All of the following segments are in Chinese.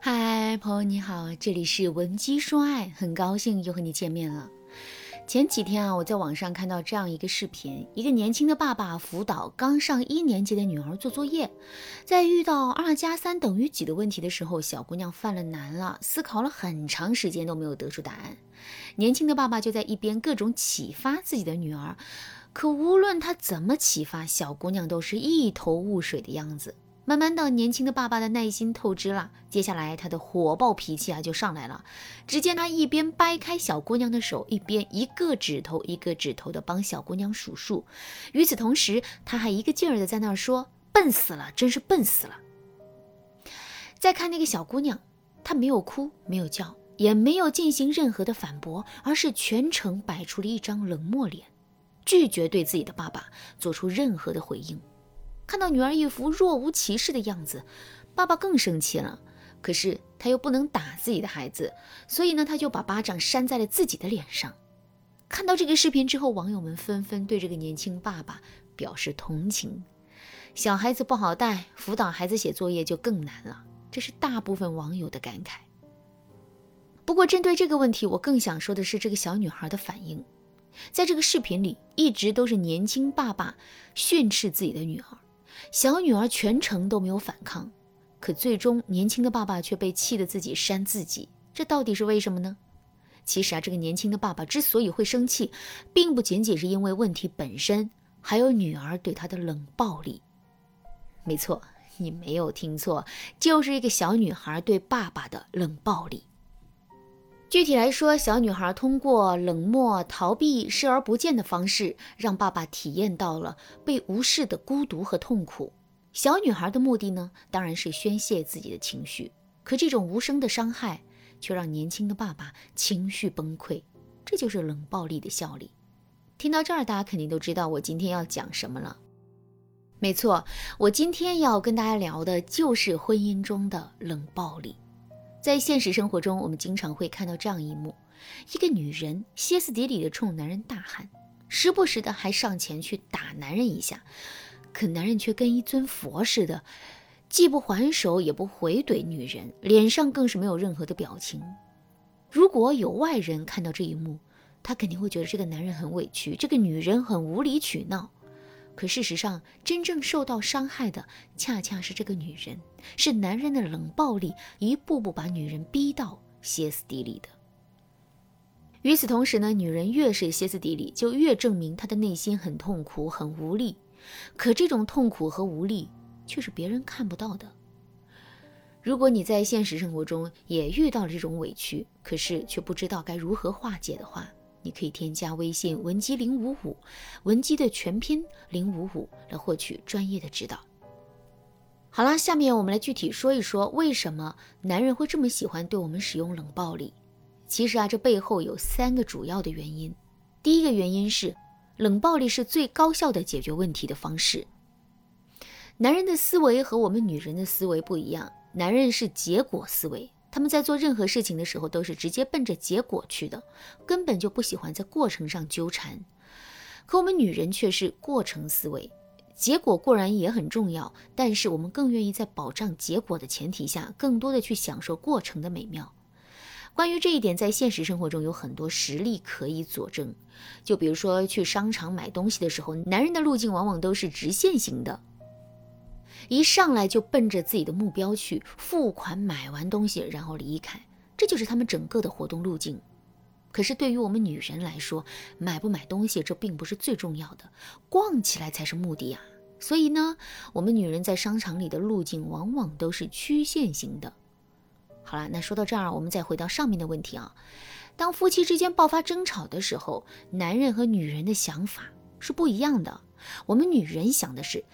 嗨，朋友你好，这里是文姬说爱，很高兴又和你见面了。前几天啊，我在网上看到这样一个视频，一个年轻的爸爸辅导刚上一年级的女儿做作业，在遇到二加三等于几的问题的时候，小姑娘犯了难了，思考了很长时间都没有得出答案。年轻的爸爸就在一边各种启发自己的女儿，可无论他怎么启发，小姑娘都是一头雾水的样子。慢慢的，年轻的爸爸的耐心透支了，接下来他的火爆脾气啊就上来了。只见他一边掰开小姑娘的手，一边一个指头一个指头的帮小姑娘数数。与此同时，他还一个劲儿的在那儿说：“笨死了，真是笨死了。”再看那个小姑娘，她没有哭，没有叫，也没有进行任何的反驳，而是全程摆出了一张冷漠脸，拒绝对自己的爸爸做出任何的回应。看到女儿一副若无其事的样子，爸爸更生气了。可是他又不能打自己的孩子，所以呢，他就把巴掌扇在了自己的脸上。看到这个视频之后，网友们纷纷对这个年轻爸爸表示同情。小孩子不好带，辅导孩子写作业就更难了，这是大部分网友的感慨。不过，针对这个问题，我更想说的是这个小女孩的反应。在这个视频里，一直都是年轻爸爸训斥自己的女儿。小女儿全程都没有反抗，可最终年轻的爸爸却被气得自己扇自己，这到底是为什么呢？其实啊，这个年轻的爸爸之所以会生气，并不仅仅是因为问题本身，还有女儿对他的冷暴力。没错，你没有听错，就是一个小女孩对爸爸的冷暴力。具体来说，小女孩通过冷漠、逃避、视而不见的方式，让爸爸体验到了被无视的孤独和痛苦。小女孩的目的呢，当然是宣泄自己的情绪。可这种无声的伤害，却让年轻的爸爸情绪崩溃。这就是冷暴力的效力。听到这儿，大家肯定都知道我今天要讲什么了。没错，我今天要跟大家聊的就是婚姻中的冷暴力。在现实生活中，我们经常会看到这样一幕：一个女人歇斯底里地冲男人大喊，时不时的还上前去打男人一下，可男人却跟一尊佛似的，既不还手，也不回怼女人，脸上更是没有任何的表情。如果有外人看到这一幕，他肯定会觉得这个男人很委屈，这个女人很无理取闹。可事实上，真正受到伤害的恰恰是这个女人，是男人的冷暴力一步步把女人逼到歇斯底里的。与此同时呢，女人越是歇斯底里，就越证明她的内心很痛苦、很无力。可这种痛苦和无力却是别人看不到的。如果你在现实生活中也遇到了这种委屈，可是却不知道该如何化解的话，你可以添加微信文姬零五五，文姬的全拼零五五来获取专业的指导。好了，下面我们来具体说一说为什么男人会这么喜欢对我们使用冷暴力。其实啊，这背后有三个主要的原因。第一个原因是，冷暴力是最高效的解决问题的方式。男人的思维和我们女人的思维不一样，男人是结果思维。他们在做任何事情的时候，都是直接奔着结果去的，根本就不喜欢在过程上纠缠。可我们女人却是过程思维，结果固然也很重要，但是我们更愿意在保障结果的前提下，更多的去享受过程的美妙。关于这一点，在现实生活中有很多实例可以佐证。就比如说去商场买东西的时候，男人的路径往往都是直线型的。一上来就奔着自己的目标去付款，买完东西然后离开，这就是他们整个的活动路径。可是对于我们女人来说，买不买东西这并不是最重要的，逛起来才是目的呀。所以呢，我们女人在商场里的路径往往都是曲线型的。好了，那说到这儿，我们再回到上面的问题啊。当夫妻之间爆发争吵的时候，男人和女人的想法是不一样的。我们女人想的是。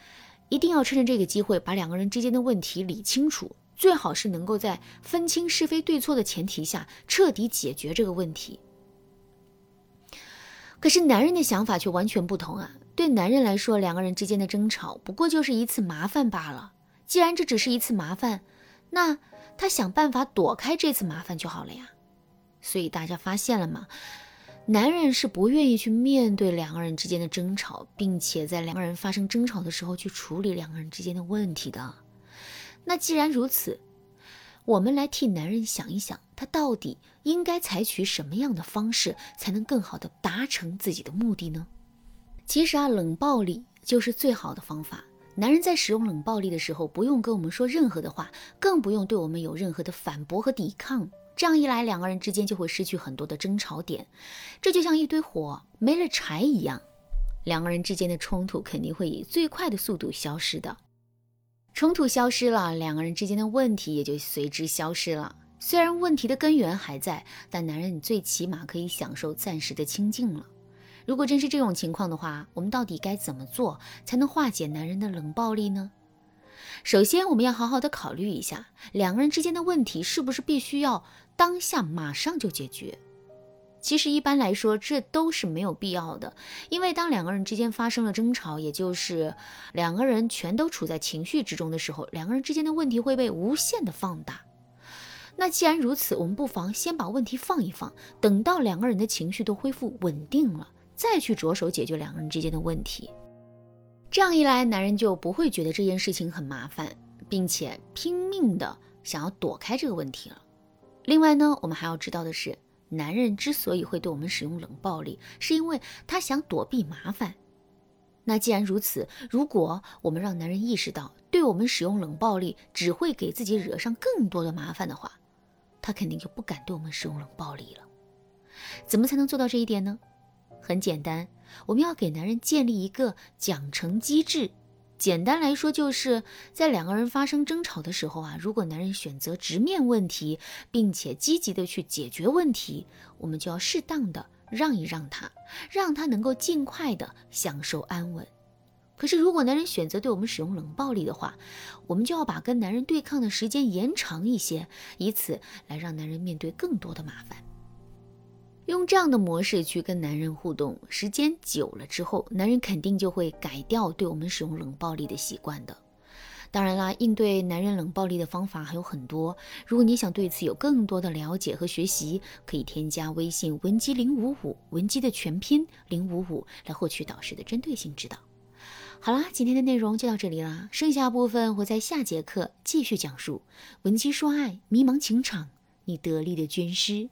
一定要趁着这个机会把两个人之间的问题理清楚，最好是能够在分清是非对错的前提下彻底解决这个问题。可是男人的想法却完全不同啊！对男人来说，两个人之间的争吵不过就是一次麻烦罢了。既然这只是一次麻烦，那他想办法躲开这次麻烦就好了呀。所以大家发现了吗？男人是不愿意去面对两个人之间的争吵，并且在两个人发生争吵的时候去处理两个人之间的问题的。那既然如此，我们来替男人想一想，他到底应该采取什么样的方式，才能更好的达成自己的目的呢？其实啊，冷暴力就是最好的方法。男人在使用冷暴力的时候，不用跟我们说任何的话，更不用对我们有任何的反驳和抵抗。这样一来，两个人之间就会失去很多的争吵点。这就像一堆火没了柴一样，两个人之间的冲突肯定会以最快的速度消失的。冲突消失了，两个人之间的问题也就随之消失了。虽然问题的根源还在，但男人最起码可以享受暂时的清静了。如果真是这种情况的话，我们到底该怎么做才能化解男人的冷暴力呢？首先，我们要好好的考虑一下，两个人之间的问题是不是必须要当下马上就解决。其实一般来说，这都是没有必要的，因为当两个人之间发生了争吵，也就是两个人全都处在情绪之中的时候，两个人之间的问题会被无限的放大。那既然如此，我们不妨先把问题放一放，等到两个人的情绪都恢复稳定了，再去着手解决两个人之间的问题。这样一来，男人就不会觉得这件事情很麻烦，并且拼命的想要躲开这个问题了。另外呢，我们还要知道的是。男人之所以会对我们使用冷暴力，是因为他想躲避麻烦。那既然如此，如果我们让男人意识到对我们使用冷暴力只会给自己惹上更多的麻烦的话，他肯定就不敢对我们使用冷暴力了。怎么才能做到这一点呢？很简单，我们要给男人建立一个奖惩机制。简单来说，就是在两个人发生争吵的时候啊，如果男人选择直面问题，并且积极的去解决问题，我们就要适当的让一让他，让他能够尽快的享受安稳。可是，如果男人选择对我们使用冷暴力的话，我们就要把跟男人对抗的时间延长一些，以此来让男人面对更多的麻烦。用这样的模式去跟男人互动，时间久了之后，男人肯定就会改掉对我们使用冷暴力的习惯的。当然啦，应对男人冷暴力的方法还有很多。如果你想对此有更多的了解和学习，可以添加微信文姬零五五，文姬的全拼零五五，来获取导师的针对性指导。好啦，今天的内容就到这里啦，剩下部分我在下节课继续讲述。文姬说爱，迷茫情场，你得力的军师。